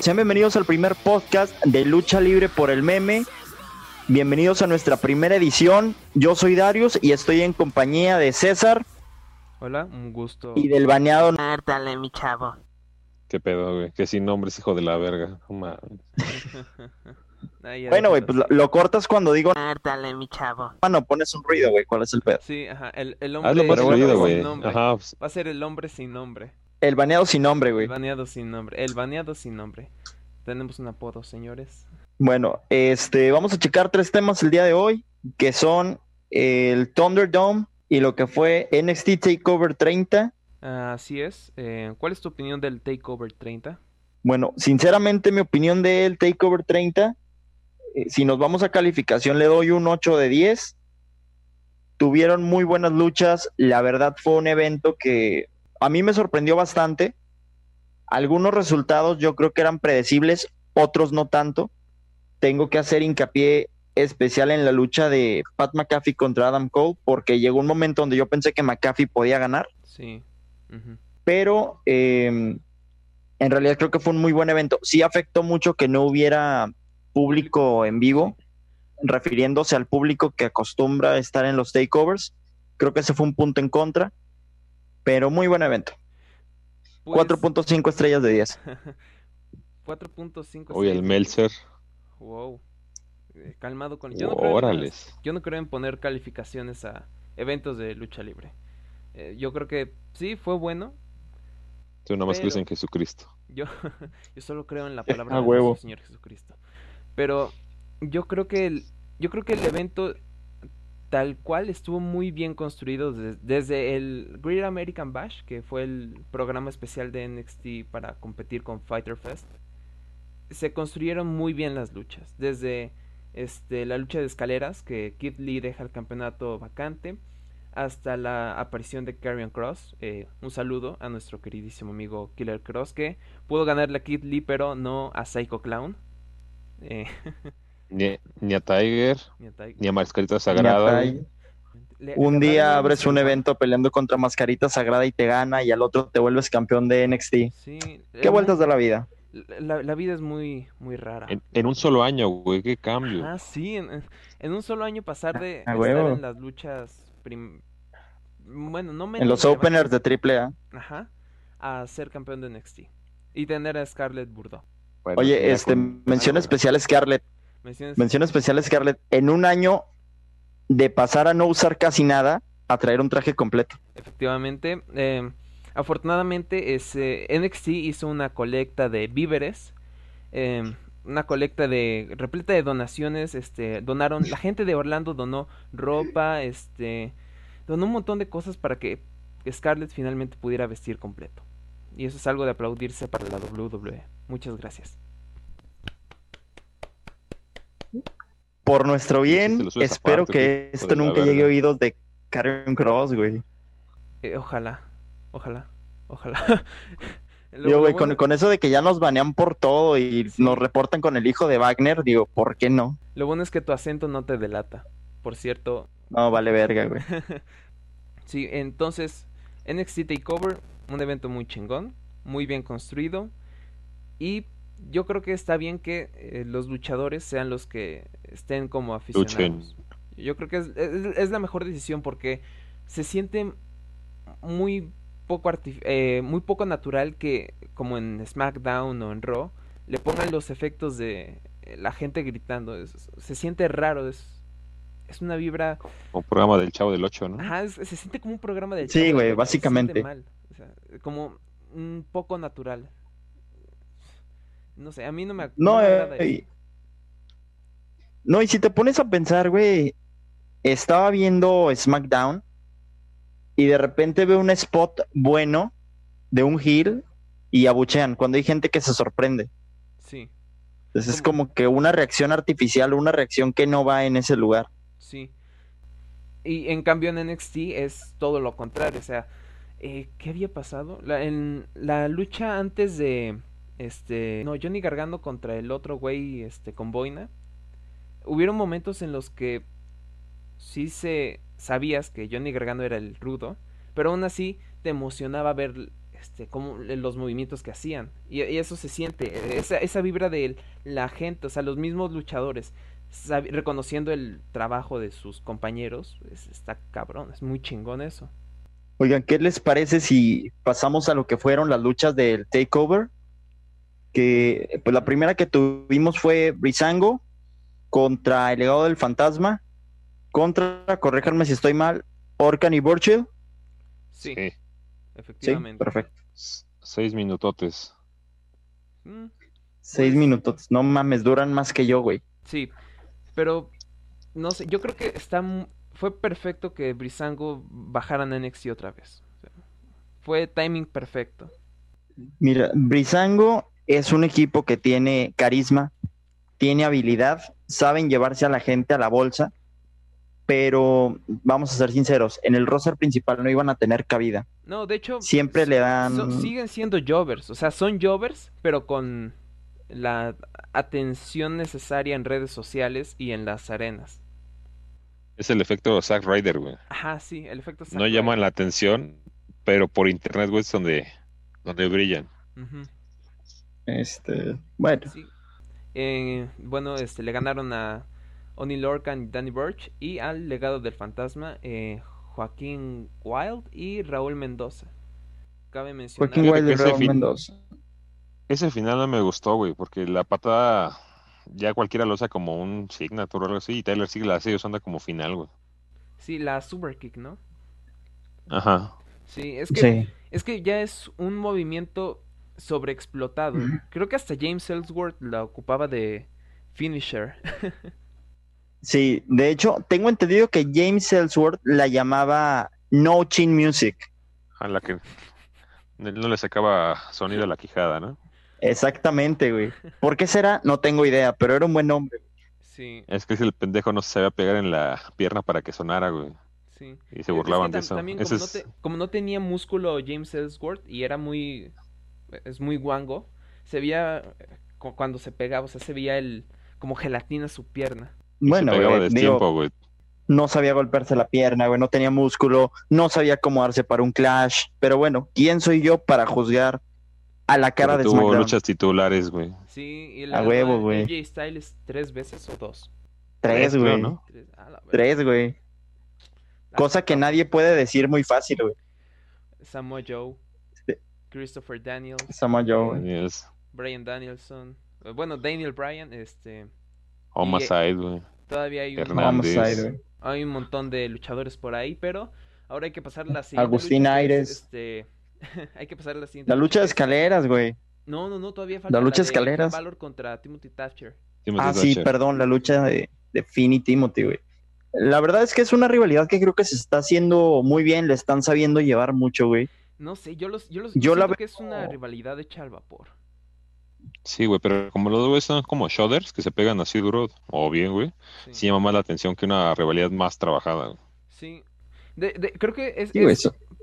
Sean bienvenidos al primer podcast de Lucha Libre por el Meme. Bienvenidos a nuestra primera edición. Yo soy Darius y estoy en compañía de César. Hola, un gusto. Y del baneado. Dale, mi chavo. ¿Qué pedo, güey? Que sin nombre es hijo de la verga. bueno, güey, pues lo, cortas cuando digo. Dale, mi chavo. Bueno, pones un ruido, güey. ¿Cuál es el pedo? Sí, ajá. El, el hombre. güey. Ajá. Va a ser el hombre sin nombre. El baneado sin nombre, güey. El baneado sin nombre. El baneado sin nombre. Tenemos un apodo, señores. Bueno, este, vamos a checar tres temas el día de hoy, que son el Thunderdome y lo que fue NXT Takeover 30. Así es. Eh, ¿Cuál es tu opinión del Takeover 30? Bueno, sinceramente mi opinión del Takeover 30, eh, si nos vamos a calificación le doy un 8 de 10. Tuvieron muy buenas luchas, la verdad fue un evento que a mí me sorprendió bastante. Algunos resultados yo creo que eran predecibles, otros no tanto tengo que hacer hincapié especial en la lucha de Pat McAfee contra Adam Cole, porque llegó un momento donde yo pensé que McAfee podía ganar. Sí. Pero em, en realidad creo que fue un muy buen evento. Sí afectó mucho que no hubiera público en vivo, refiriéndose al público que acostumbra estar en los takeovers. Creo que ese fue un punto en contra, pero muy buen evento. 4.5 pues estrellas de 10. 4.5 Oye, el Melzer. Wow. Eh, calmado con... Yo no, creo yo no creo en poner calificaciones a eventos de lucha libre. Eh, yo creo que sí, fue bueno. Tú nada más crees en Jesucristo. Yo, yo solo creo en la palabra del Señor Jesucristo. Pero yo creo que el, yo creo que el evento tal cual estuvo muy bien construido desde, el Great American Bash, que fue el programa especial de NXT para competir con Fighter Fest se construyeron muy bien las luchas. Desde este, la lucha de escaleras, que Kid Lee deja el campeonato vacante, hasta la aparición de Karrion Cross. Eh, un saludo a nuestro queridísimo amigo Killer Cross, que pudo ganarle a Kid Lee, pero no a Psycho Clown. Eh, ni, a Tiger, ni a, Mascarita Sagrada. un día abres un evento peleando contra Mascarita Sagrada y te gana, y al otro te vuelves campeón de NXT. Sí, ¿Qué vueltas de la vida? la, vida es muy, muy rara. En, un solo año, güey, qué cambio. Ah, sí, en, un solo año pasar de estar en las luchas. Bueno, no En los openers de AAA. Ajá. A ser campeón de NXT. Y tener a Scarlett Burdo. Oye, este, mención especial Scarlett. Mención, especial Scarlett. En un año de pasar a no usar casi nada a traer un traje completo. Efectivamente. Eh, Afortunadamente, NXT hizo una colecta de víveres. Em, una colecta de repleta de donaciones, este, donaron, la gente de Orlando donó ropa, este, donó un montón de cosas para que Scarlett finalmente pudiera vestir completo. Y eso es algo de aplaudirse para la WWE. Muchas gracias. Por nuestro bien, espero que esto nunca llegue a oídos de Karen Cross, güey. Eh, ojalá. Ojalá, ojalá. Digo, güey, con, eso de que ya nos banean por todo y nos reportan con el hijo de Wagner, digo, ¿por qué no? Lo bueno es que tu acento no te delata. Por cierto. No, vale verga, güey. sí, entonces, NXT Takeover, un evento muy chingón, muy bien construido. Y yo creo que está bien que eh, los luchadores sean los que estén como aficionados. Yo creo que es, es la mejor decisión porque se siente muy poco eh, muy poco natural que como en SmackDown o en Raw le pongan los efectos de eh, la gente gritando. Se siente raro es es una vibra un programa del Chavo del Ocho no Ajá, se siente como un programa del Chavo sí güey básicamente. como un poco natural no sé a mí no me, no, eh, no y si te pones a pensar güey estaba viendo SmackDown y de repente veo un spot bueno de un heel y abuchean cuando hay gente que se sorprende. Sí. Entonces es como que una reacción artificial, una reacción que no va en ese lugar. Sí. Y en cambio en NXT es todo lo contrario. O sea, eh, ¿qué había pasado? La, en la lucha antes de. Este. No, Johnny Gargano contra el otro güey, este, con Boina. Hubieron momentos en los que sí se sabías que Johnny Gargano era el rudo, pero aún así te emocionaba ver este, como los movimientos que hacían. Y, eso se siente, esa, esa vibra de la gente, o sea, los mismos luchadores, reconociendo el trabajo de sus compañeros, está cabrón, es muy chingón eso. Oigan, ¿qué les parece si pasamos a lo que fueron las luchas del Takeover? Que pues la primera que tuvimos fue Brisango contra el legado del fantasma, contra, corréjanme si estoy mal, Orkan y Burchill. Sí, efectivamente. perfecto. Seis minutotes. Mm, Seis pues minutos, no mames, duran más que yo, güey. Sí, pero no sé, yo creo que está fue perfecto que Brisango bajaran a NXT otra vez. fue timing perfecto. Mira, Brisango es un equipo que tiene carisma, tiene habilidad, saben llevarse a la gente a la bolsa, pero vamos a ser sinceros, en el roster principal no iban a tener cabida. No, de hecho, siempre le dan. siguen siendo jovers, o sea, son jovers, pero con la atención necesaria en redes sociales y en las arenas. Es el efecto Zack Ryder, güey. Ajá, sí, el efecto Zack No llaman la atención, pero por internet, güey, es donde, donde brillan. Este, bueno. Eh, bueno, este, le ganaron a Oni Lorcan y Danny Burch y al legado del fantasma eh, Joaquín Wild y Raúl Mendoza. Cabe mencionar. Joaquín Wild y Raúl Mendoza. Ese final no me gustó, güey, porque la patada ya cualquiera lo usa como un signature o algo así, y Tyler sigue la sigue usando como final, güey. Sí, la super kick, ¿no? Ajá. Sí, es que, es que ya es un movimiento sobreexplotado. Creo que hasta James Ellsworth la ocupaba de finisher. sí, de hecho, tengo entendido que James Ellsworth la llamaba No Chin Music. A la que no le sacaba sonido a la quijada, ¿no? Exactamente, güey. ¿Por qué será? No tengo idea, pero era un buen nombre. Sí. Es que si el pendejo no se sabía pegar en la pierna para que sonara, güey. Sí. Y se burlaban de eso. También como, no tenía músculo James Ellsworth y era muy... Es muy guango, se veía... Cuando se pegaba, o sea, se veía el... Como gelatina su pierna. Bueno, güey, no sabía golpearse la pierna, güey, no tenía músculo, no sabía cómo darse para un clash, pero bueno, ¿quién soy yo para juzgar a la cara de tuvo luchas titulares, güey. Sí, y la a huevo, güey. AJ Styles tres veces o dos. Tres, güey. ¿no? Tres, güey. Cosa que nadie puede decir muy fácil, güey. Samoa Joe. Christopher Daniels. Joe. Daniels. Brian Danielson. Eh, bueno, Daniel Bryan, este. Homicide, güey. Todavía hay un, Homicide, hay un montón de luchadores por ahí, pero ahora hay que pasar la siguiente. Agustín Aires. Este, Hay que pasar la siguiente. La lucha de escaleras, güey. No, no, no, todavía falta. La lucha de escaleras. Valor contra Timothy Thatcher. ah, sí, perdón, la lucha de, de Finn y Timothy, güey. La verdad es que es una rivalidad que creo que se está haciendo muy bien, le están sabiendo llevar mucho, güey. No sé, yo los, yo los yo la que es una rivalidad hecha al vapor. Sí, güey, pero como los dos son como shoulders que se pegan así duro o bien, güey, sí. llama más la atención que una rivalidad más trabajada. Sí, de, de, creo que es,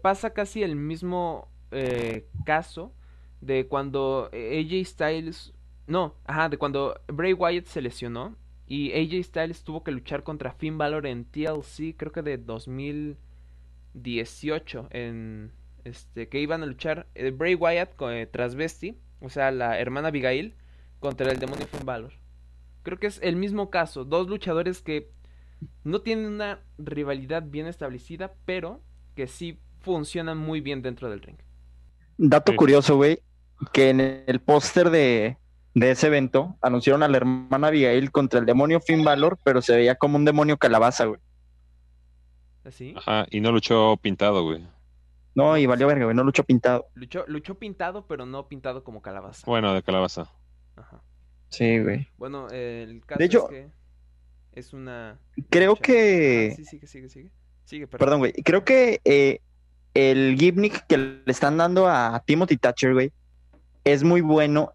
pasa casi el mismo eh, caso de cuando AJ Styles, no, ajá, de cuando Bray Wyatt se lesionó y AJ Styles tuvo que luchar contra Finn Balor en TLC, creo que de 2018, en este que iban a luchar eh, Bray Wyatt con eh, Transvesti, o sea, la hermana Abigail contra el demonio Finn Balor. Creo que es el mismo caso, dos luchadores que no tienen una rivalidad bien establecida, pero que sí funcionan muy bien dentro del ring. Dato curioso, güey, que en el póster de, ese evento anunciaron a la hermana Abigail contra el demonio Finn Balor, pero se veía como un demonio calabaza, güey. ¿Así? Ajá, y no luchó pintado, güey. No, y valió verga, güey, no luchó pintado. Luchó, luchó pintado, pero no pintado como calabaza. Bueno, de calabaza. Ajá. Sí, güey. Bueno, el caso de hecho, es que es una... Creo que... sí, sigue, sigue, sigue. Sigue, perdón. güey. Creo que eh, el gimmick que le están dando a Timothy Thatcher, güey, es muy bueno.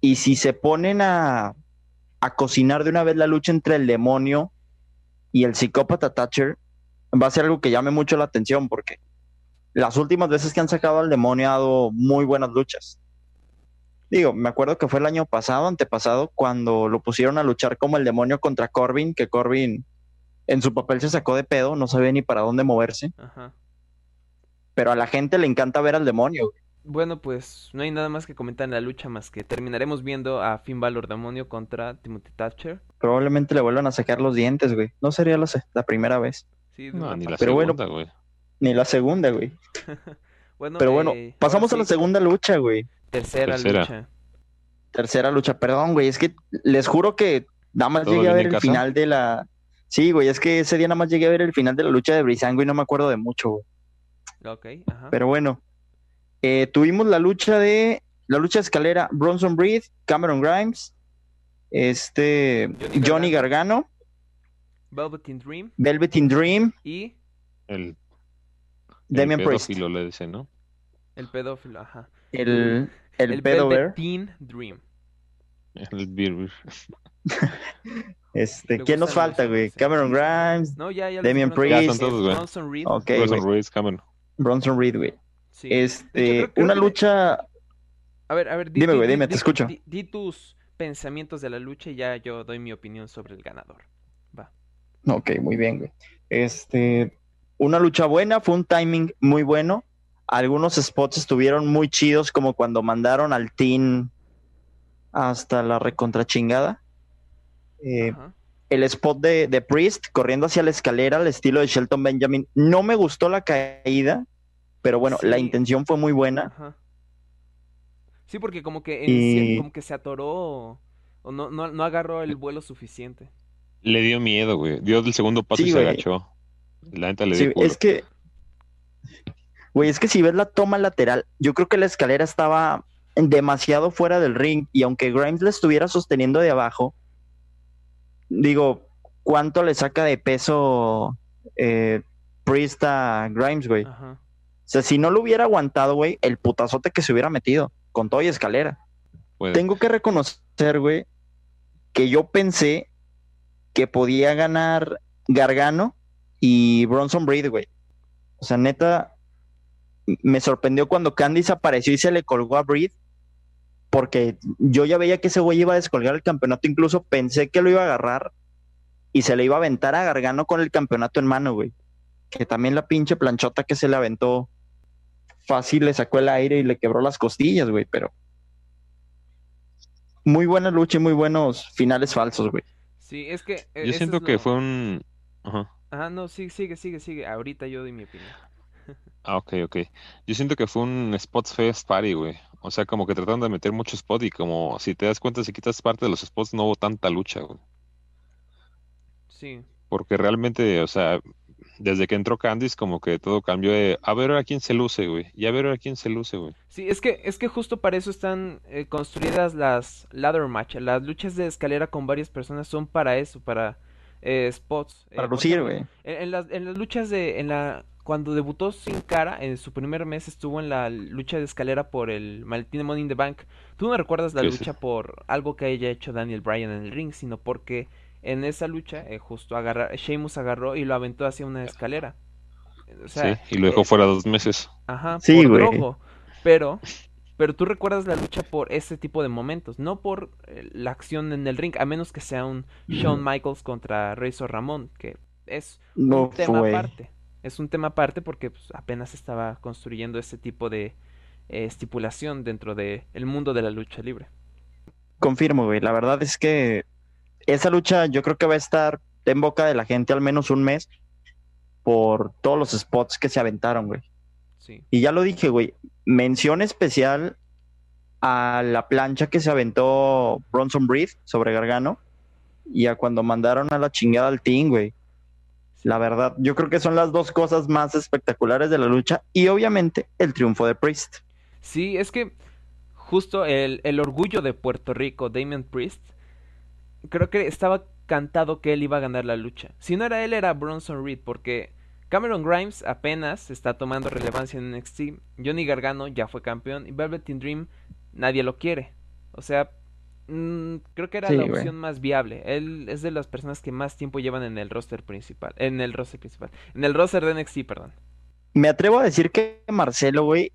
Y si se ponen a, a cocinar de una vez la lucha entre el demonio y el psicópata Thatcher, va a ser algo que llame mucho la atención porque las últimas veces que han sacado al demonio ha dado muy buenas luchas. Digo, me acuerdo que fue el año pasado, antepasado, cuando lo pusieron a luchar como el demonio contra Corbin, que Corbin en su papel se sacó de pedo, no sabía ni para dónde moverse. Ajá. Pero a la gente le encanta ver al demonio. bueno, pues no hay nada más que comentar en la lucha más que terminaremos viendo a Finn Balor Demonio contra Timothy Thatcher. Probablemente le vuelvan a sacar los dientes, güey. No sería la, primera vez. Sí, No, ni la bueno, segunda, güey. Ni la segunda, güey. Bueno, Pero bueno, eh, pasamos a la segunda lucha, güey. tercera, Tercera. lucha. Tercera lucha, perdón, güey. Es que les juro que nada más ¿Todo llegué a ver el casa? final de la. Sí, güey, es que ese día nada más llegué a ver el final de la lucha de Brisango y no me acuerdo de mucho, güey. Ok, ajá. Pero bueno, eh, tuvimos la lucha de. La lucha de escalera, Bronson Reed, Cameron Grimes, este. Johnny Johnny Gargano, Velveteen Dream Velveteen Dream, y El, Damian el Priest. pedófilo le dicen, ¿no? el pedófilo, ajá. El, el, El pedo. Velveteen Dream. El Beer Beer. Este, ¿quién nos falta, güey? Cameron Grimes, No, ya, ya. Damian Priest. todos. Ya son todos, güey. Bronson Reed. Ok, Wilson güey. Reed, Cameron. Bronson Reed, güey. Sí. De hecho, Este, una que- lucha. A ver, a ver, di, Dime, di- güey, di- dime, te di- escucho. Di, di tus pensamientos de la lucha y ya yo doy mi opinión sobre el ganador. Va. Ok, muy bien, güey. Este, una lucha buena, fue un timing muy bueno. Algunos spots estuvieron muy chidos, como cuando mandaron al team hasta la recontrachingada. Eh, el spot de, de Priest corriendo hacia la escalera al estilo de Shelton Benjamin. No me gustó la caída, pero bueno, la intención fue muy buena. Ajá. Sí, porque como que, en Y- cier- como que se atoró o, o no, no, no agarró el vuelo suficiente. Le dio miedo, güey. Dio el segundo paso Sí, y se güey. agachó. La neta le Sí, dio culo. es que, güey, es que si ves la toma lateral, yo creo que la escalera estaba demasiado fuera del ring y aunque Grimes la estuviera sosteniendo de abajo, digo, ¿cuánto le saca de peso eh, Priest a Grimes, güey? O sea, si no lo hubiera aguantado, güey, el putazote que se hubiera metido con todo y escalera. Puede. Tengo que reconocer, güey, que yo pensé que podía ganar Gargano y Bronson Reed, güey. O sea, neta, me sorprendió cuando Candice apareció y se le colgó a Breed, porque yo ya veía que ese güey iba a descolgar el campeonato, incluso pensé que lo iba a agarrar y se le iba a aventar a Gargano con el campeonato en mano, güey. Que también la pinche planchota que se le aventó fácil le sacó el aire y le quebró las costillas, güey, pero muy buena lucha y muy buenos finales falsos, güey. Sí, es que... eh, Yo siento es que lo- fue un... Ajá. Ajá, no, sí, sigue, sigue, sigue. Ahorita yo doy mi opinión. Ah, ok, ok. Yo siento que fue un Spots Fest Party, güey. O sea, como que trataron de meter mucho spot y como si te das cuenta, si quitas parte de los spots, no hubo tanta lucha, güey. Sí. Porque realmente, o sea, desde que entró Candice, como que todo cambió de a ver a quién se luce, güey. Y a ver a quién se luce, güey. Sí, es que, es que justo para eso están eh, construidas las ladder match. Las luchas de escalera con varias personas son para eso, para eh, spots. Eh, Para lucir, güey. En, en las, en las luchas de, en la, cuando debutó Sin Cara, en su primer mes estuvo en la lucha de escalera por el maletín de Money in the Bank. Tú no recuerdas la Sí, sí. lucha por algo que haya hecho Daniel Bryan en el ring, sino porque en esa lucha eh, justo agarra, Sheamus agarró y lo aventó hacia una escalera. O sea, Sí, y lo dejó eh, fuera dos meses. Ajá, Sí, por güey. Drogo. Pero, pero tú recuerdas la lucha por ese tipo de momentos, no por eh, la acción en el ring, a menos que sea un Shawn Michaels contra Razor Ramón, que es No un tema fue. aparte. Es un tema aparte porque pues, apenas estaba construyendo ese tipo de eh, estipulación dentro del el mundo de la lucha libre. Confirmo, güey. La verdad es que esa lucha yo creo que va a estar en boca de la gente al menos un mes por todos los spots que se aventaron, güey. Sí. Y ya lo dije, güey. Mención especial a la plancha que se aventó Bronson Breed sobre Gargano y a cuando mandaron a la chingada al team, güey. La verdad, yo creo que son las dos cosas más espectaculares de la lucha y obviamente el triunfo de Priest. Sí, es que justo el, el orgullo de Puerto Rico, Damien Priest, creo que estaba cantado que él iba a ganar la lucha. Si no era él, era Bronson Reed, porque Cameron Grimes apenas está tomando relevancia en NXT, Johnny Gargano ya fue campeón y Velveteen Dream nadie lo quiere. O sea, mm, creo que era Sí, la opción más viable. Él es de las personas que más tiempo llevan en el roster principal, en el roster principal, en el roster de NXT, perdón. Me atrevo a decir que Marcelo, güey,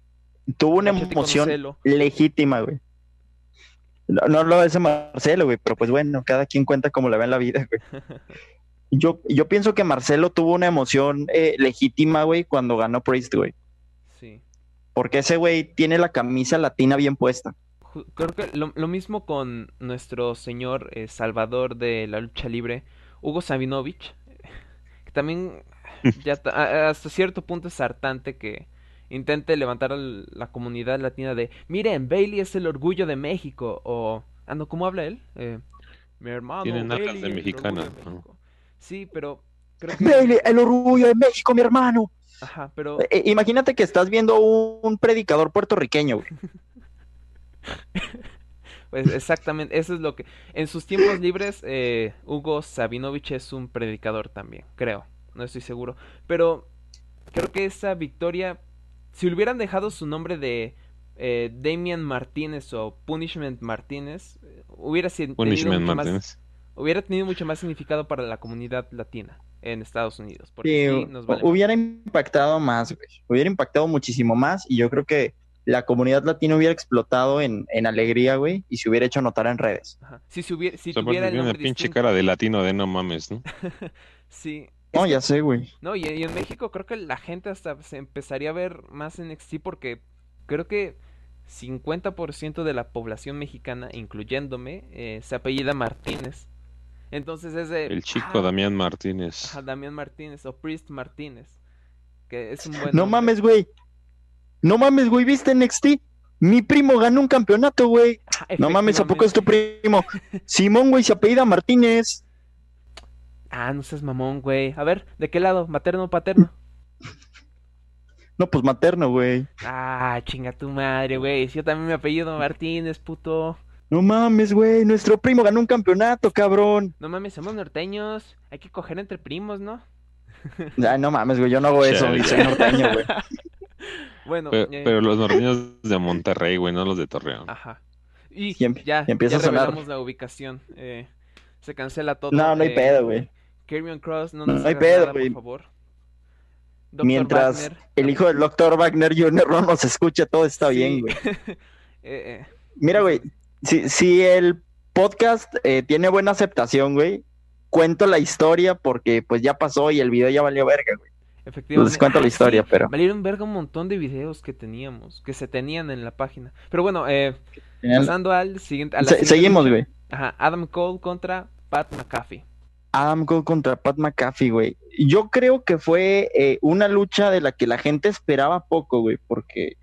tuvo una emoción legítima, güey. No, no lo dice Marcelo, güey, pero pues bueno, cada quien cuenta como le ve en la vida, güey. Yo, yo pienso que Marcelo tuvo una emoción eh, legítima, güey, cuando ganó Priest, güey. Sí. porque ese güey tiene la camisa latina bien puesta. Creo que lo, lo mismo con nuestro señor eh, salvador de la lucha libre, Hugo Sabinovich, que también ya hasta cierto punto es hartante que intente levantar a la comunidad latina de, miren, Bailey es el orgullo de México, o, ah, no, ¿cómo habla él? Eh, mi hermano Tiene nalgas Bailey, de mexicana, orgullo de ¿no? México". Sí, pero creo que, el orgullo de México, mi hermano. ajá, pero Eh, imagínate que estás viendo un predicador puertorriqueño, güey. Pues exactamente, eso es lo que... En sus tiempos libres, eh, Hugo Sabinovich es un predicador también, creo. No estoy seguro. Pero creo que esa victoria, si le hubieran dejado su nombre de eh, Damian Martínez o Punishment Martínez, eh, hubiera sido Punishment mucho más, Martínez. Hubiera tenido mucho más significado para la comunidad latina en Estados Unidos. Porque Sí, nos vale más. hubiera impactado más, güey. Hubiera impactado muchísimo más y yo creo que la comunidad latina hubiera explotado en, en alegría, güey, y se hubiera hecho notar en redes. Ajá. Si, se hubiera, si O sea, tuviera aparte el tiene una pinche distinto- cara de latino de no mames, ¿no? Sí. No, ya sé, güey. No, y, y en México creo que la gente hasta se empezaría a ver más en NXT porque creo que 50% de la población mexicana, incluyéndome, eh, se apellida Martínez. Entonces es de... El chico ah, Damián Martínez. ajá, Damián Martínez o Priest Martínez. Que es un buen No nombre. mames, güey. No mames, güey, ¿viste NXT? Mi primo ganó un campeonato, güey. No mames, ¿a poco es tu primo? Simón, güey, se apellida Martínez. Ah, no seas mamón, güey. A ver, ¿de qué lado? ¿Materno o paterno? No, pues materno, güey. Ah, chinga tu madre, güey. Si Yo también me apellido Martínez, puto. No mames, güey, nuestro primo ganó un campeonato, cabrón. No mames, somos norteños. Hay que coger entre primos, ¿no? Ay, no mames, güey, yo no hago eso, güey, soy norteño, güey. Bueno, Pero, eh, pero los norteños de Monterrey, güey, no los de Torreón. Ajá. Y Y em- ya, y empieza ya a sonar. revelamos la ubicación. Eh, se cancela todo. No, no hay eh, pedo, güey. Karrion Cross, no No nos hay hagas pedo, nada, güey. por favor. Dr. Mientras Wagner, el hijo del doctor Wagner Jr. no nos escucha, todo está sí. bien, güey. Eh, eh, Mira, güey, si, si el podcast eh, tiene buena aceptación, güey, cuento la historia porque pues ya pasó y el video ya valió verga, güey. efectivamente. Les cuento la historia, sí, pero- Valieron verga un montón de videos que teníamos, que se tenían en la página. Pero bueno, eh, pasando al siguiente. a la Se- siguiente seguimos, güey. Ajá, Adam Cole contra Pat McAfee. Adam Cole contra Pat McAfee, güey. Yo creo que fue eh, una lucha de la que la gente esperaba poco, güey, porque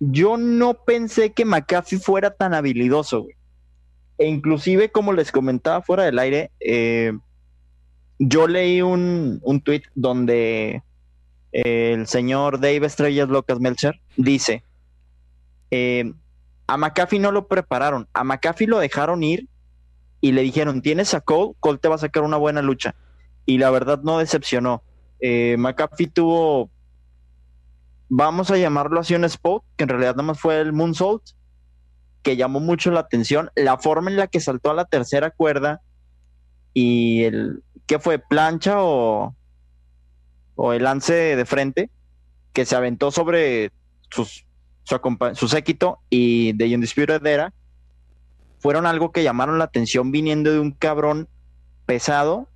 yo no pensé que McAfee fuera tan habilidoso, güey. E inclusive, como les comentaba fuera del aire, eh, yo leí un, un tweet donde eh, el señor Dave Estrellas Locas Melcher dice, eh, a McAfee no lo prepararon, a McAfee lo dejaron ir y le dijeron, tienes a Cole, Cole te va a sacar una buena lucha. Y la verdad no decepcionó. McAfee tuvo, vamos a llamarlo así un spot, que en realidad nada más fue el moonsault, que llamó mucho la atención. La forma en la que saltó a la tercera cuerda y el, ¿qué fue? ¿Plancha o, o el lance de frente? Que se aventó sobre sus, su, séquito y de Undisputed Era fueron algo que llamaron la atención viniendo de un cabrón pesado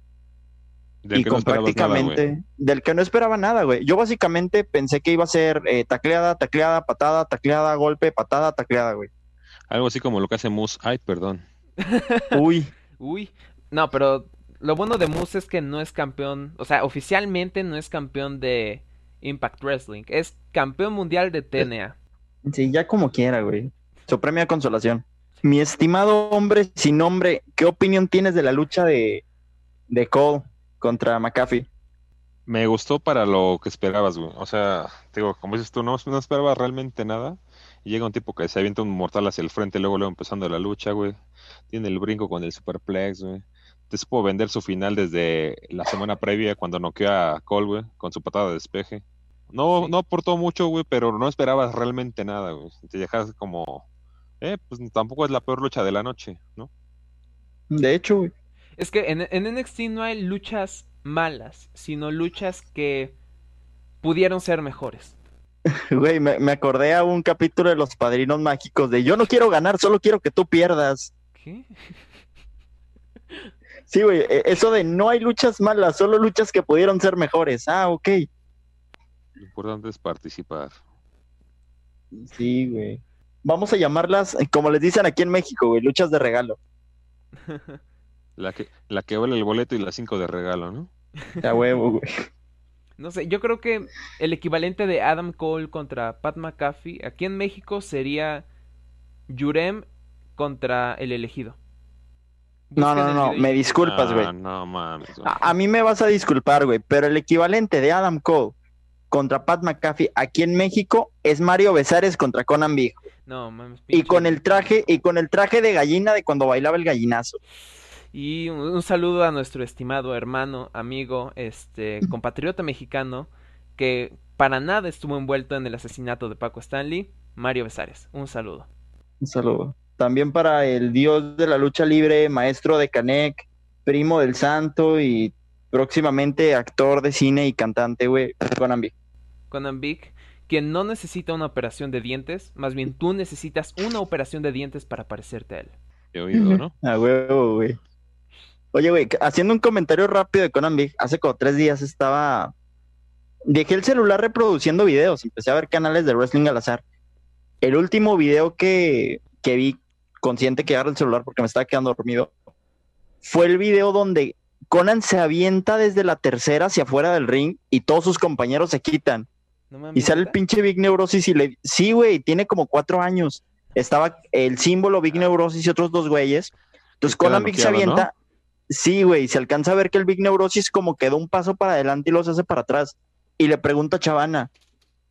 Del y que no con nada, prácticamente del que no esperaba nada, güey. Yo básicamente pensé que iba a ser eh, tacleada, tacleada, patada, tacleada, golpe, patada, tacleada, güey. Algo así como lo que hace Moose. Ay, perdón. Uy, Uy, no, pero lo bueno de Moose es que no es campeón, o sea, oficialmente no es campeón de Impact Wrestling, es campeón mundial de TNA. sí, ya como quiera, güey. Su premio de consolación. Mi estimado hombre sin nombre, ¿qué opinión tienes de la lucha de, de Cole contra McAfee? Me gustó para lo que esperabas, güey. O sea, te digo, como dices tú, no, no esperaba realmente nada. Y llega un tipo que se avienta un mortal hacia el frente, luego, luego empezando la lucha, güey. Tiene el brinco con el superplex, güey. Te supo vender su final desde la semana previa cuando noqueó a Cole, güey, con su patada de despeje. No, Sí. no aportó mucho, güey, pero no esperabas realmente nada, güey. Te dejas como, eh, pues tampoco es la peor lucha de la noche, ¿no? De hecho, güey. Es que en, en NXT no hay luchas malas, sino luchas que pudieron ser mejores. Güey, me, me acordé a un capítulo de Los Padrinos Mágicos de yo no quiero ganar, solo quiero que tú pierdas. ¿Qué? Sí, güey, e- eso de no hay luchas malas, solo luchas que pudieron ser mejores. Ah, ok. Lo importante es participar. Sí, güey. Vamos a llamarlas, como les dicen aquí en México, güey, luchas de regalo. La que, la que vale el boleto y las cinco de regalo, ¿no? A huevo, güey. No sé, yo creo que el equivalente de Adam Cole contra Pat McAfee aquí en México sería Yurem contra el elegido. No, no, no, video me disculpas, güey. Ah, no mames. güey. A, a mí me vas a disculpar, güey, pero el equivalente de Adam Cole contra Pat McAfee aquí en México es Mario Besares contra Conan Big. No, mames, Y con el traje, y con el traje de gallina de cuando bailaba el gallinazo. Y un, un saludo a nuestro estimado hermano, amigo, este, compatriota mexicano, que para nada estuvo envuelto en el asesinato de Paco Stanley, Mario Besares. Un saludo. Un saludo. También para el dios de la lucha libre, maestro de Canek, primo del santo y próximamente actor de cine y cantante, güey, Conan Big. Conan Big, quien no necesita una operación de dientes, más bien tú necesitas una operación de dientes para parecerte a él. He oído, ¿no? A huevo, güey. Oye, güey, haciendo un comentario rápido de Conan Big, hace como tres días estaba. Dejé el celular reproduciendo videos, empecé a ver canales de wrestling al azar. El último video que, que vi, consciente que agarré el celular porque me estaba quedando dormido, fue el video donde Conan se avienta desde la tercera hacia afuera del ring y todos sus compañeros se quitan. ¿No Y sale el pinche Big Neurosis y le... Sí, güey, tiene como cuatro años. Estaba el símbolo Big Neurosis y otros dos güeyes. Entonces Conan Big se ¿no? Sí, güey, se alcanza a ver que el Big Neurosis como que da un paso para adelante y los hace para atrás. Y le pregunta a Chavana,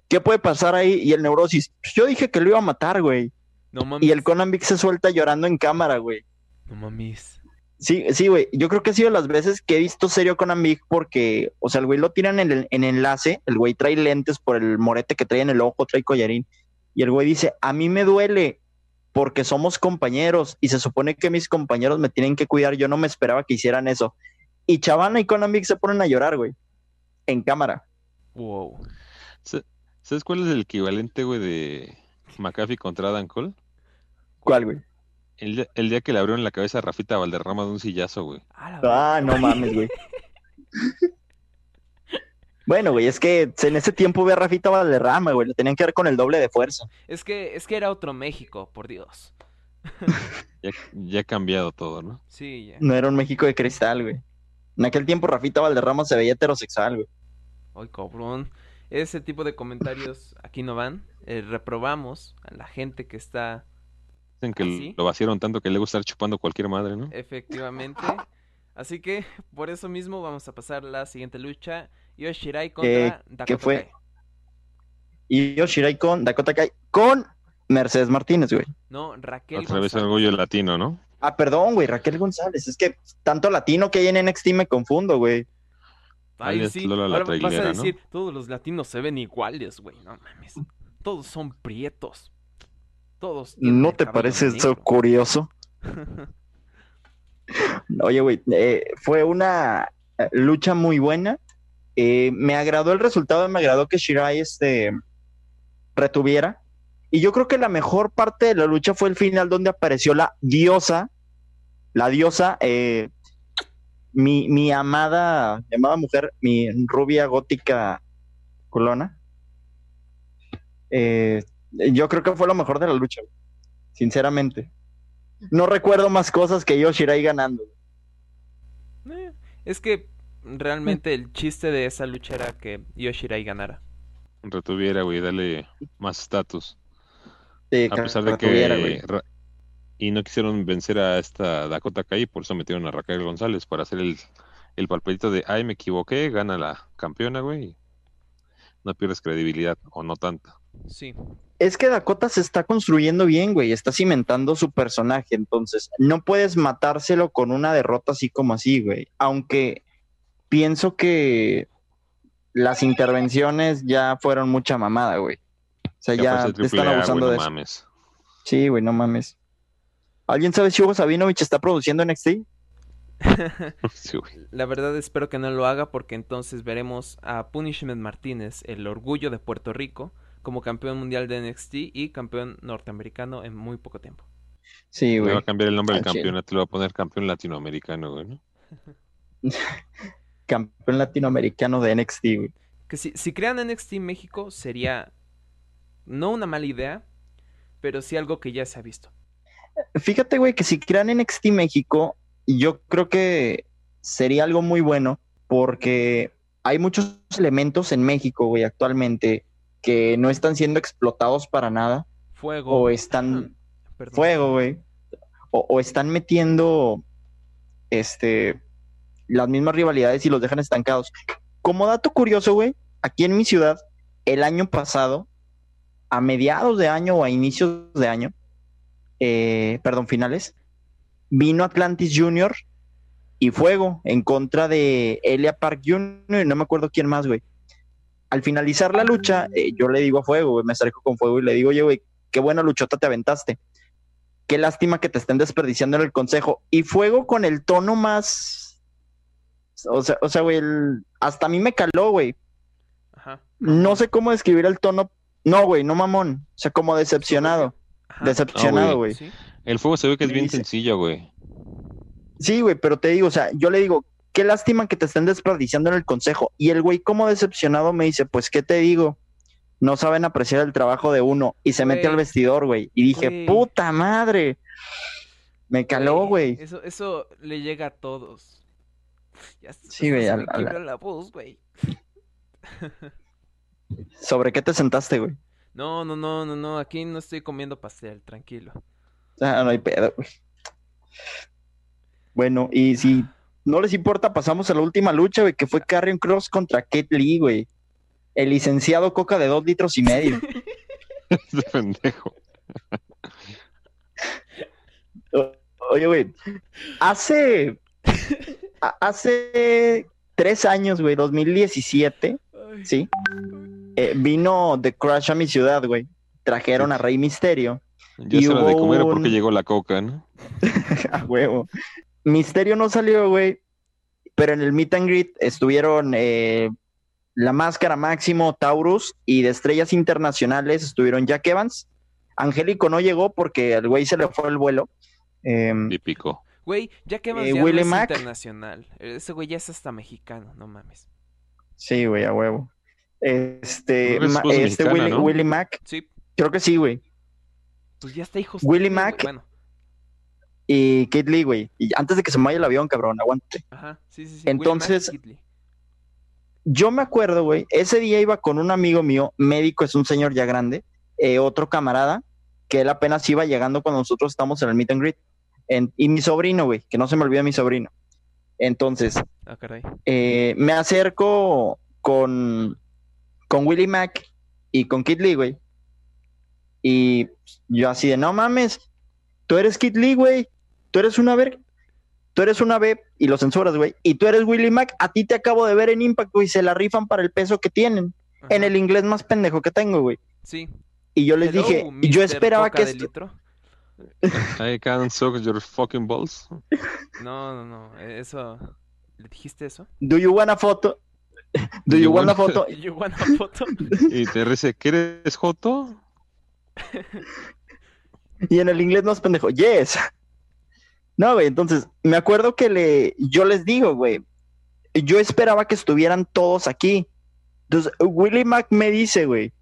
¿qué puede pasar ahí? Y el Neurosis, "Pues yo dije que lo iba a matar, güey. No mames. Y el Conan Big se suelta llorando en cámara, güey. No mames. Sí, sí, güey. Yo creo que ha sido las veces que he visto serio con Big porque, o sea, el güey lo tiran en el en enlace, el güey trae lentes por el morete que trae en el ojo, trae collarín, y el güey dice, a mí me duele porque somos compañeros y se supone que mis compañeros me tienen que cuidar, yo no me esperaba que hicieran eso. Y Chavana y Conan Big se ponen a llorar, güey, en cámara. Wow. Sa- ¿Sabes cuál es el equivalente, güey, de McAfee contra Adam Cole? ¿Cuál, güey? El día, el día que le abrieron la cabeza a Rafita Valderrama de un sillazo, güey. Ah, no mames, güey. Bueno, güey, es que en ese tiempo ve a Rafita Valderrama, güey, le tenían que ver con el doble de fuerza. Es que, es que era otro México, por Dios. Ya, ya ha cambiado todo, ¿no? Sí, ya. No era un México de cristal, güey. En aquel tiempo Rafita Valderrama se veía heterosexual, güey. Ay, cabrón. Ese tipo de comentarios aquí no van. Eh, reprobamos a la gente que está Dicen que lo vaciaron tanto que le gusta estar chupando cualquier madre, ¿no? efectivamente. Así que por eso mismo vamos a pasar la siguiente lucha. Yoshirai contra ¿Qué- Dakota qué fue? Kai. Y Yoshirai con Dakota Kai con Mercedes Martínez, güey. No, Raquel Otra vez González. orgullo latino, ¿no? Ah, perdón, güey, Raquel González. Es que tanto latino que hay en NXT me confundo, güey. Ay, sí. Lola Ahora vas a trailera, ¿no? decir, todos los latinos se ven iguales, güey. No mames. Todos son prietos. Todos. ¿No el te parece eso negro. curioso? Oye, güey, eh, fue una eh, lucha muy buena. Eh, me agradó el resultado, me agradó que Shirai este, retuviera. Y yo creo que la mejor parte de la lucha fue el final donde apareció la diosa, la diosa, mi, mi amada, mi amada mujer, mi rubia gótica culona. Yo creo que fue lo mejor de la lucha, sinceramente. No recuerdo más cosas que yo Shirai ganando. Eh, es que realmente el chiste de esa lucha era que Yoshirai ganara. Retuviera, güey, dale más estatus. Sí, A pesar de que... Ra- Y no quisieron vencer a esta Dakota Kai, por eso metieron a Raquel González para hacer el, el papelito de, ay, me equivoqué, gana la campeona, güey. No pierdes credibilidad, o no tanta. Sí. Es que Dakota se está construyendo bien, güey, está cimentando su personaje, entonces no puedes matárselo con una derrota así como así, güey. Aunque pienso que las intervenciones ya fueron mucha mamada, güey. O sea, Ya te están A, abusando de eso. Sí, güey, no mames. ¿Alguien sabe si Hugo Sabinovich está produciendo NXT? Sí, güey. La verdad espero que no lo haga porque entonces veremos a Punishment Martínez, el orgullo de Puerto Rico, como campeón mundial de NXT y campeón norteamericano en muy poco tiempo. Sí, Le va güey. a cambiar el nombre del campeonato, le va a poner campeón latinoamericano, güey, ¿no? Campeón latinoamericano de NXT, güey. Que si, si crean NXT México sería no una mala idea, pero sí algo que ya se ha visto. Fíjate, güey, que si crean NXT México, yo creo que sería algo muy bueno porque hay muchos elementos en México, güey, actualmente que no están siendo explotados para nada Fuego. o están Perdón. fuego, güey, o, o están metiendo este las mismas rivalidades y los dejan estancados. Como dato curioso, güey, aquí en mi ciudad, el año pasado, a mediados de año o a inicios de año, eh, perdón, finales, vino Atlantis Junior y Fuego en contra de Elia Park Jr. y no me acuerdo quién más, güey. Al finalizar la lucha, eh, yo le digo a Fuego, güey, me acerco con Fuego y le digo, oye, güey, qué buena luchota te aventaste. Qué lástima que te estén desperdiciando en el consejo. Y Fuego con el tono más... O sea, o sea, güey, el- hasta a mí me caló, güey. Ajá. No sé cómo describir el tono. No, güey, no mamón. O sea, como decepcionado. Ajá. Decepcionado, Ah, güey. Sí. El fuego se ve que es Me bien dice- sencillo, güey. Sí, güey, pero te digo, o sea, yo le digo, qué lástima que te estén desperdiciando en el consejo. Y el güey, como decepcionado, me dice, pues, ¿qué te digo? No saben apreciar el trabajo de uno. Y se mete al vestidor, güey. Y dije, Güey. puta madre. Me caló, güey. Eso, eso le llega a todos. Ya Sí, güey, me al- quiebra la voz, güey. ¿Sobre qué te sentaste, güey? No, no, no, no, no. Aquí no estoy comiendo pastel, tranquilo. Ah, no hay pedo, güey. Bueno, y si no les importa, pasamos a la última lucha, güey, que fue Carrion Cross contra Kate Lee, güey. El licenciado Coca de dos litros y medio. Este pendejo. Oye, güey, hace, hace tres años, güey, 2017, Ay. ¿sí? Eh, vino The Crash a mi ciudad, güey. Trajeron a Rey Misterio. Ya Y es hora de hubo comer un- porque llegó la coca, ¿no? A huevo. Misterio no salió, güey. Pero en el meet and greet estuvieron eh, la máscara máximo, Taurus, y de estrellas internacionales estuvieron Jack Evans. Angélico no llegó porque el güey se le fue el vuelo. Em, Típico. Güey, ya que Eh, ya no Willie es Mack. internacional. Ese güey ya es hasta mexicano, no mames. sí, güey, a huevo. Este, este mexicana, Willie, ¿no? Mack, Sí, creo que sí, güey. pues ya está hijo. Güey. Mack. Bueno, Y Kate Lee, güey. Y antes de que se me vaya el avión, cabrón, aguante. ajá, sí, sí, sí. Entonces-. Yo me acuerdo, güey, ese día iba con un amigo mío, médico, es un señor ya grande, eh, otro camarada, que él apenas iba llegando cuando nosotros estamos en el meet and greet. En- y mi sobrino, güey, que no se me olvide mi sobrino. Entonces, Ah, caray. eh, me acerco con, con Willie Mack y con Kid Lee, güey. Y yo así de, no mames, tú eres Kid Lee, güey. Tú eres una ver, tú eres una B y lo censuras, güey. Y tú eres Willie Mack, a ti te acabo de ver en Impact, güey, se la rifan para el peso que tienen. En el inglés más pendejo que tengo, güey. Sí. Y yo les Hello, dije, y yo Mr. esperaba Coca que esto- litro. I can suck your fucking balls. No, no, no. Eso. ¿Le dijiste eso? Do you want a photo? Do you want a photo? You want a photo? Y te dice, ¿quieres Joto? Y en el inglés más pendejo, yes. No, güey, entonces, me acuerdo que le, yo les digo, güey, yo esperaba que estuvieran todos aquí. Entonces, Willie Mac me dice, güey,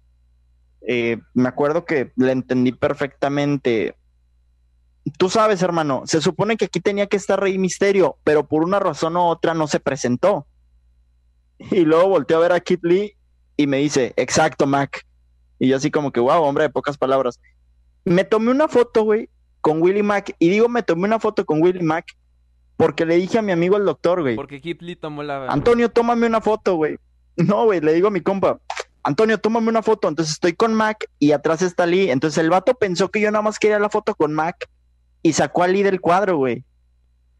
eh, me acuerdo que le entendí perfectamente. Tú sabes, hermano, se supone que aquí tenía que estar Rey Misterio, pero por una razón u otra no se presentó. Y luego volteó a ver a Kid Lee y me dice, exacto, Mac. Y yo así como que, wow, hombre de pocas palabras. Me tomé una foto, güey, con Willie Mac. Y digo, me tomé una foto con Willie Mac porque le dije a mi amigo el doctor, güey. Porque Kid Lee tomó la. Antonio, tómame una foto, güey. No, güey, le digo a mi compa, Antonio, tómame una foto. Entonces estoy con Mac y atrás está Lee. Entonces el vato pensó que yo nada más quería la foto con Mac y sacó a Lee del cuadro, güey.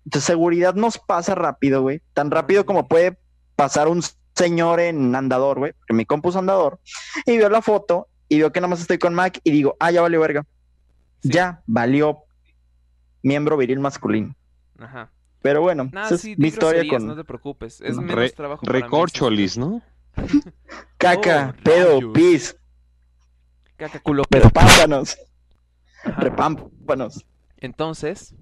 Entonces seguridad nos pasa rápido, güey. Tan rápido como puede pasar un señor en andador, güey. Porque mi compa es andador. Y vio la foto y vio que nada más estoy con Mac y digo, ah, ya valió verga. Sí. Ya valió miembro viril masculino. Ajá. Pero bueno, Nah, esa es sí, mi di historia con no te preocupes. Es Re- menos trabajo para mí, Recorcholis, ¿no? caca, Oh, pedo, rayos. pis, Caca, culo, pero. repámpanos, Ajá. repámpanos. Entonces,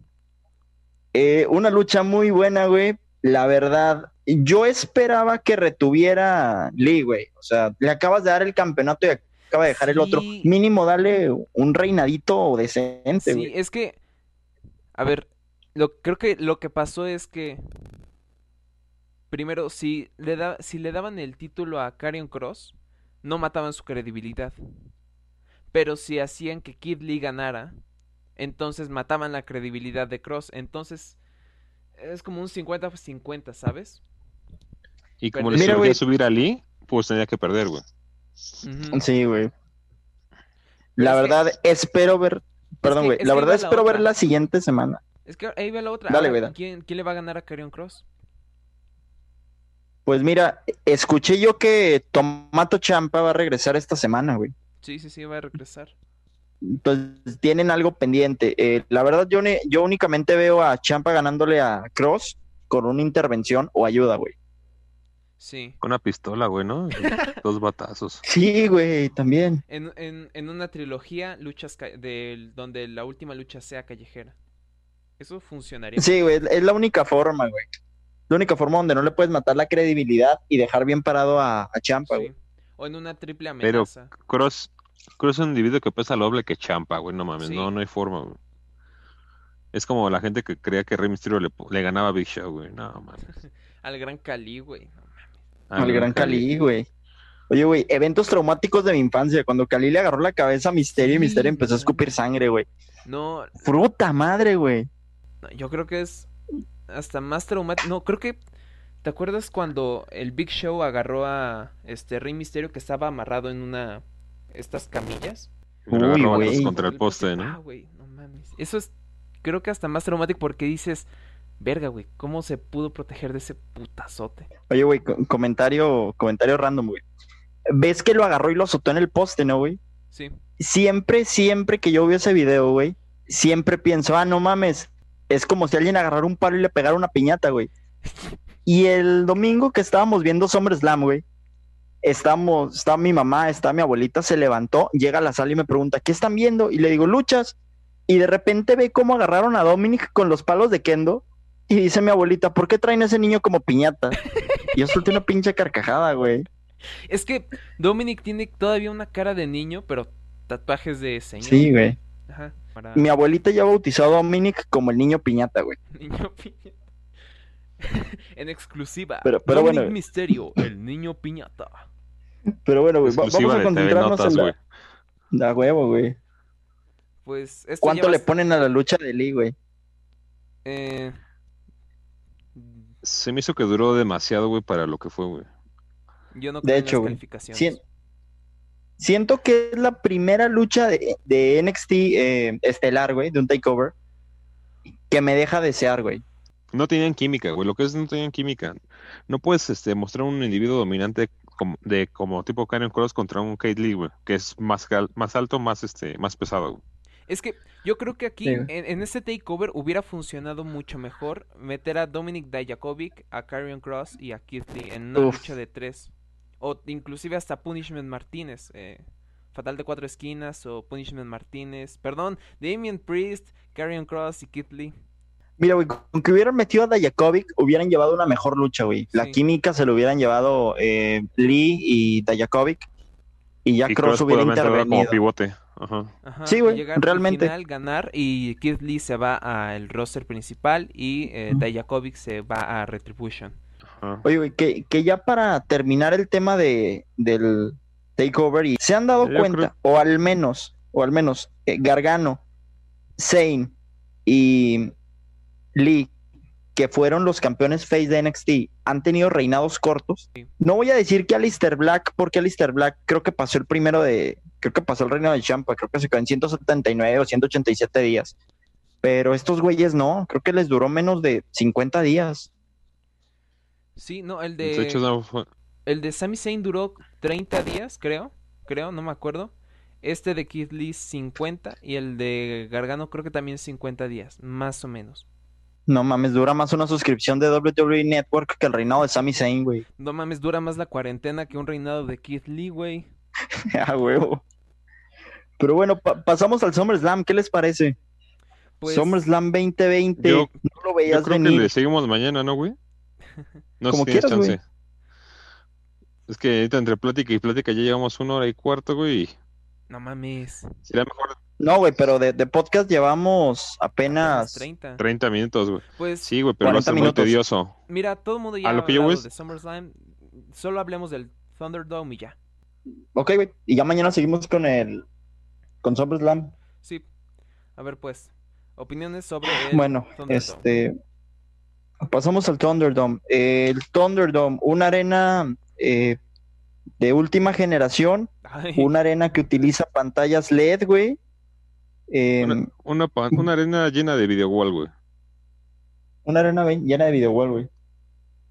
Eh, una lucha muy buena, güey. La verdad, yo esperaba que retuviera Lee, güey. O sea, le acabas de dar el campeonato y acaba de dejar el otro. Mínimo dale un reinadito decente, Sí, güey. es que, a ver, lo, creo que lo que pasó es que, primero, si le, da, si le daban el título a Karrion Cross, no mataban su credibilidad. Pero si hacían que Kid Lee ganara, entonces mataban la credibilidad de Cross. Entonces, es como un 50-50, ¿sabes? Y Pero- como le Mira, subir a Lee, pues tenía que perder, güey. Sí, güey. La es que- verdad, espero ver. Perdón, güey. es La que verdad, la espero ver la siguiente semana. Es que ahí va la otra. Dale, güey. ¿quién, quién le va a ganar a Karrion Cross? Pues mira, escuché yo que Tomato Champa va a regresar esta semana, güey. Sí, sí, sí, va a regresar. Entonces tienen algo pendiente. Eh, la verdad, yo, ne- yo únicamente veo a Champa ganándole a Cross con una intervención o ayuda, güey. Sí. Con una pistola, güey, ¿no? Dos batazos. Sí, güey, también. En, en, en una trilogía, luchas del- donde la última lucha sea callejera. Eso funcionaría. Sí, güey, es la única forma, güey. La única forma donde no le puedes matar la credibilidad y dejar bien parado a, a Champa, Sí. güey. O en una triple Pero amenaza. Cross, Cross es un individuo que pesa lo doble que Champa, güey, no mames, Sí. no, no hay forma, güey. Es como la gente que creía que Rey Mysterio le, le ganaba a Big Show, güey, no mames. Al gran Cali, güey. no Ah, Al gran Cali, güey. Oye, güey, eventos traumáticos de mi infancia. Cuando Cali le agarró la cabeza a Misterio y Sí, Misterio empezó a escupir sangre, güey. No, Fruta madre, güey. no, yo creo que es hasta más traumático. No, creo que. ¿Te acuerdas cuando el Big Show agarró a este Rey Misterio que estaba amarrado en una. estas camillas? Lo Uy, agarró contra el poste, Ah, ¿no? güey, no mames. Eso es. Creo que hasta más traumático porque dices. Verga, güey, ¿cómo se pudo proteger de ese putazote? Oye, güey, co- comentario, comentario random, güey. ¿Ves que lo agarró y lo azotó en el poste, no, güey? Sí. Siempre, siempre que yo veo ese video, güey, siempre pienso, ah, no mames, es como si alguien agarrara un palo y le pegara una piñata, güey. Y el domingo que estábamos viendo SummerSlam, güey, estamos, está mi mamá, está mi abuelita, se levantó, llega a la sala y me pregunta, ¿qué están viendo? Y le digo, luchas. Y de repente ve cómo agarraron a Dominic con los palos de Kendo. Y dice mi abuelita, ¿por qué traen a ese niño como piñata? Y yo solté una pinche carcajada, güey. Es que Dominic tiene todavía una cara de niño, pero tatuajes de señor. Sí, güey. Ajá. Para Mi abuelita ya bautizó a Dominic como el niño piñata, güey. niño piñata. en exclusiva. Pero- pero Dominic bueno. Misterio, el niño piñata. Pero bueno, güey, vamos a concentrarnos Notas, en la... Da huevo, güey. Pues esto ¿Cuánto le ponen a la lucha de Lee, güey? eh, Se me hizo que duró demasiado, güey, para lo que fue, güey. yo no De creo en hecho, las güey. calificaciones. Sien- Siento que es la primera lucha de, de NXT eh, estelar, güey, de un takeover, que me deja desear, güey. No tenían química, güey. Lo que es no tenían química. No puedes este, mostrar un individuo dominante como, de como tipo Karen Cross contra un Kate Lee, güey, que es más, más alto, más este, más pesado. güey. Es que yo creo que aquí, Sí, en, en este takeover, hubiera funcionado mucho mejor meter a Dominic Dijakovic, a Karrion Cross y a Keith Lee en una Uf. lucha de tres. O inclusive hasta Punishment Martínez. eh, Fatal de cuatro esquinas o Punishment Martínez. Perdón, Damien Priest, Karrion Cross y Keith Lee. Mira, güey, con que hubieran metido a Dayakovic, hubieran llevado una mejor lucha, güey. La química se lo hubieran llevado eh, Lee y Dayakovic, y ya Y Cross Cross hubiera como intervenido. pivote. Ajá. Ajá, Sí, güey, al realmente. final, ganar y Keith Lee se va al roster principal y eh. Dijakovic se va a Retribution. ajá. Oye, güey, que, que ya para terminar el tema de, del takeover, y se han dado Yo cuenta, o al menos, o al menos, eh, Gargano, Zane y Lee, que fueron los campeones face de NXT, han tenido reinados cortos. Sí. No voy a decir que Alistair Black, porque Alistair Black creo que pasó el primero de, creo que pasó el reinado de Champa, creo que se quedó en 179 o 187 días. Pero estos güeyes no, creo que les duró menos de 50 días. Sí, no, el De El de Sami Zayn duró 30 días, creo. Creo, no me acuerdo. Este de Keith Lee 50 y el de Gargano creo que también 50 días, más o menos. No mames, dura más una suscripción de WWE Network que el reinado de Sami Zayn, güey. No mames, dura más la cuarentena que un reinado de Keith Lee, güey. A huevo. Pero bueno, pa- pasamos al SummerSlam, ¿qué les parece? Pues SummerSlam 2020, Yo- no lo Yo veías creo que venir. le seguimos mañana, ¿no, güey? No Como sé güey. chance. Es que entre plática y plática ya llevamos una hora y cuarto, güey. No mames. Sería mejor No, güey, pero de, de podcast llevamos Apenas apenas... 30. 30 minutos, güey. Pues Sí, güey, pero va a 40 ser muy tedioso. mira, todo el mundo ya A lo que yo es- de SummerSlam. Solo hablemos del Thunderdome y ya. Ok, güey. Y ya mañana seguimos con el... Con SummerSlam. Sí. A ver, pues. Opiniones sobre el Bueno, Thunderdome. este... Pasamos al Thunderdome. El Thunderdome, una arena eh, de última generación, Ay, una arena que utiliza pantallas LED, güey. Eh, Una, una, pa- una arena llena de video wall, güey. Una arena llena de videowall, güey.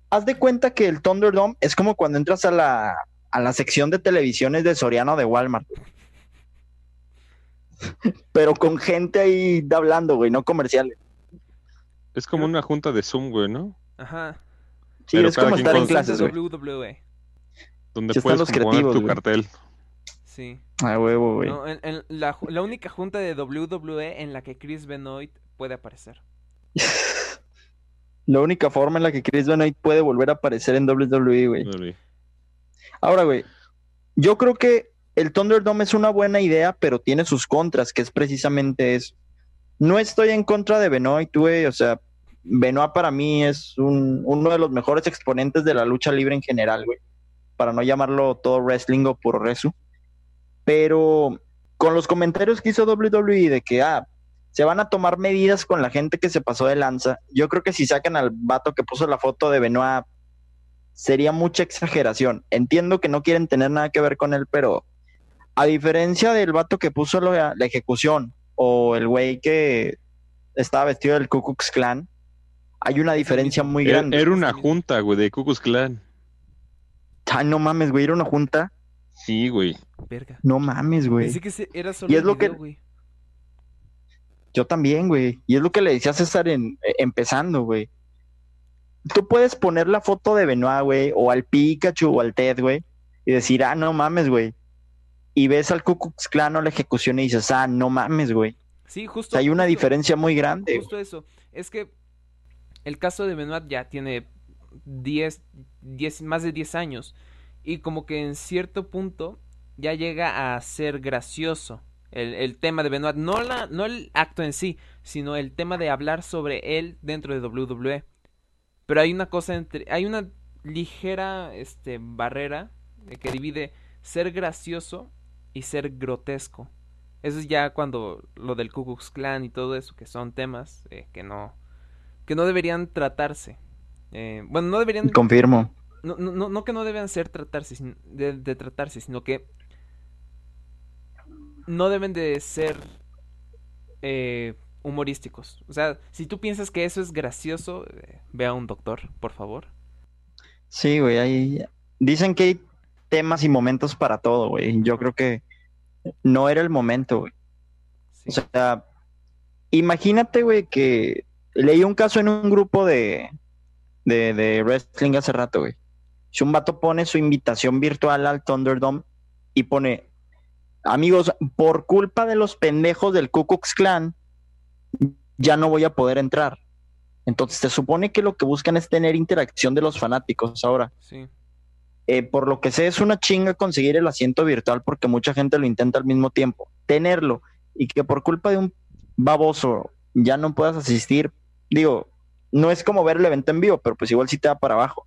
Haz de cuenta que el Thunderdome es como cuando entras a la, a la sección de televisiones de Soriano de Walmart. Pero con gente ahí hablando, güey, no comerciales. Es como una junta de Zoom, güey, ¿no? Ajá. Sí, Pero es como estar en clases, güey. WWE. Donde puedes poner creativos, tu güey. cartel. Sí. A huevo, güey. No, en- en la, única junta de WWE en la que Chris Benoit puede aparecer. La única forma en la que Chris Benoit puede volver a aparecer en WWE, güey. Órale. Ahora, güey, yo creo que el Thunderdome es una buena idea, pero tiene sus contras, que es precisamente eso. No estoy en contra de Benoit, güey, o sea, Benoit para mí es un- uno de los mejores exponentes de la lucha libre en general, güey, para no llamarlo todo wrestling o puro resu. Pero con los comentarios que hizo WWE de que, ah, se van a tomar medidas con la gente que se pasó de lanza, yo creo que si sacan al vato que puso la foto de Benoit sería mucha exageración. Entiendo que no quieren tener nada que ver con él, pero a diferencia del vato que puso la, la ejecución o el güey que estaba vestido del Ku Klux Klan, hay una diferencia muy Era, grande. era una junta, güey, de Ku Klux Klan. Ay, no mames, güey, era una junta. Sí, güey. Verga. No mames, güey. Pensé que era solo Y es lo que- video, güey. Yo también, güey. Y es lo que le decía a César en, eh, empezando, güey. Tú puedes poner la foto de Benoit, güey, o al Pikachu o al Ted, güey, y decir, ah, no mames, güey. Y ves al Ku Klux Klan o la ejecución y dices, ah, no mames, güey. Sí, O justo. sea, hay una justo- diferencia muy grande. güey. Justo eso. Es que el caso de Benoit ya tiene 10, 10, más de 10 años. Y como que en cierto punto ya llega a ser gracioso el, el tema de Benoit. No, la, no el acto en sí, sino el tema de hablar sobre él dentro de WWE. Pero hay una cosa entre. Hay una ligera este, barrera que divide ser gracioso y ser grotesco. Eso es ya cuando lo del Ku Klux Klan y todo eso, que son temas eh, que no que no deberían tratarse. Eh, bueno, no deberían Confirmo. No, no, no, que no deben ser tratarse de, de tratarse, sino que no deben de ser eh, humorísticos. O sea, si tú piensas que eso es gracioso, eh, ve a un doctor, por favor. Sí, güey. Hay... Dicen que hay temas y momentos para todo, güey. Yo creo que no era el momento, güey. Sí. O sea, imagínate, güey, que leí un caso en un grupo de, de, de wrestling hace rato, güey. Si un vato pone su invitación virtual al Thunderdome y pone, amigos, por culpa de los pendejos del Ku Klux Klan, ya no voy a poder entrar. Entonces se supone que lo que buscan es tener interacción de los fanáticos ahora. Sí. Eh, por lo que sé, es una chinga conseguir el asiento virtual porque mucha gente lo intenta al mismo tiempo. Tenerlo y que por culpa de un baboso ya no puedas asistir, digo, no es como ver el evento en vivo, pero pues igual sí te da para abajo.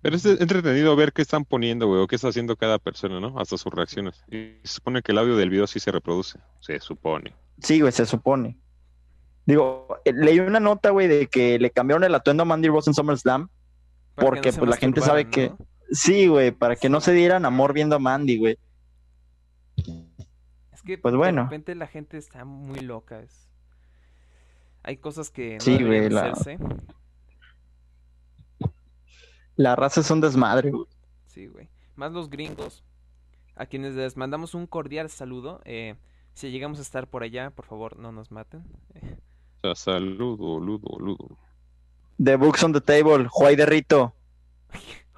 Pero es entretenido ver qué están poniendo, güey, o qué está haciendo cada persona, ¿no? Hasta sus reacciones. Y se supone que el audio del video sí se reproduce. Se supone. Sí, güey, se supone. Digo, eh, leí una nota, güey, de que le cambiaron el atuendo a Mandy Rose en SummerSlam. Para Porque, no pues, la gente sabe que-. Sí, güey, para que no se dieran amor viendo a Mandy, güey. Es que Pues de bueno. repente la gente está muy loca. Es... Hay cosas que no Sí, deberían güey, la- hacerse. La raza es un desmadre, güey. Sí, güey. Más los gringos, a quienes les mandamos un cordial saludo. Eh, si llegamos a estar por allá, por favor, no nos maten. Eh, O sea, saludo, ludo, ludo. The Books on the Table, Juay de Rito.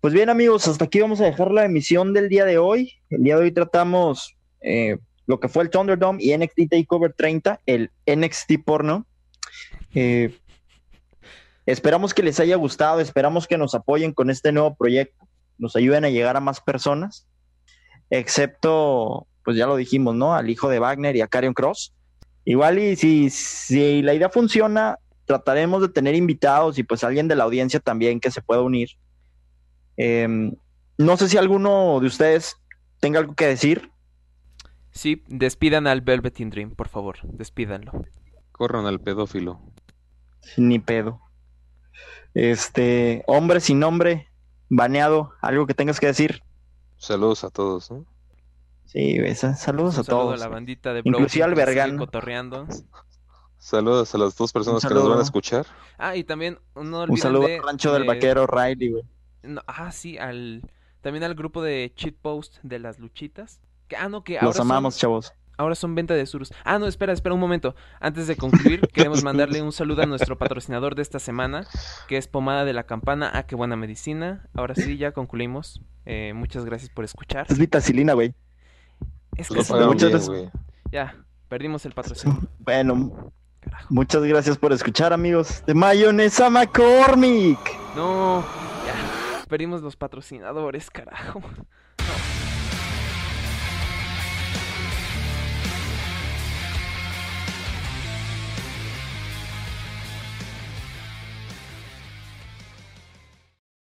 Pues bien, amigos, hasta aquí vamos a dejar la emisión del día de hoy. El día de hoy tratamos eh, lo que fue el Thunderdome y NXT Takeover 30, el NXT porno. Eh, esperamos que les haya gustado, esperamos que nos apoyen con este nuevo proyecto. nos ayuden a llegar a más personas, excepto, pues ya lo dijimos, ¿no? Al hijo de Wagner y a Carion Cross. Igual y si, si la idea funciona, trataremos de tener invitados y pues alguien de la audiencia también que se pueda unir. Em, no sé si alguno de ustedes tenga algo que decir. Sí, despidan al Velveteen Dream, por favor, despídanlo. Corran al pedófilo. Ni pedo. Este, hombre sin nombre, baneado, algo que tengas que decir. Saludos a todos, ¿no? Sí, esa- saludos Un a saludo todos. a la bandita de Inclusive al Vergano. cotorreando. Saludos a las dos personas que nos van a escuchar. Ah, y también no Un saludo de- al rancho del de- vaquero Riley, güey. no, ah, sí, al también al grupo de cheat post de las luchitas. Que, ah, no, que ahora Los amamos, son, chavos. Ahora son venta de surus. Ah, no, espera, espera un momento. Antes de concluir, queremos mandarle un saludo a nuestro patrocinador de esta semana, que es Pomada de la Campana. Ah, qué buena medicina. Ahora sí, ya concluimos. Eh, muchas gracias por escuchar. Es vitacilina, güey. Es que sí, muchas bien, gracias. güey. ya, perdimos el patrocinio. Bueno, Carajo. muchas gracias por escuchar, amigos. De Mayonesa McCormick. No, ya, perdimos los patrocinadores, carajo.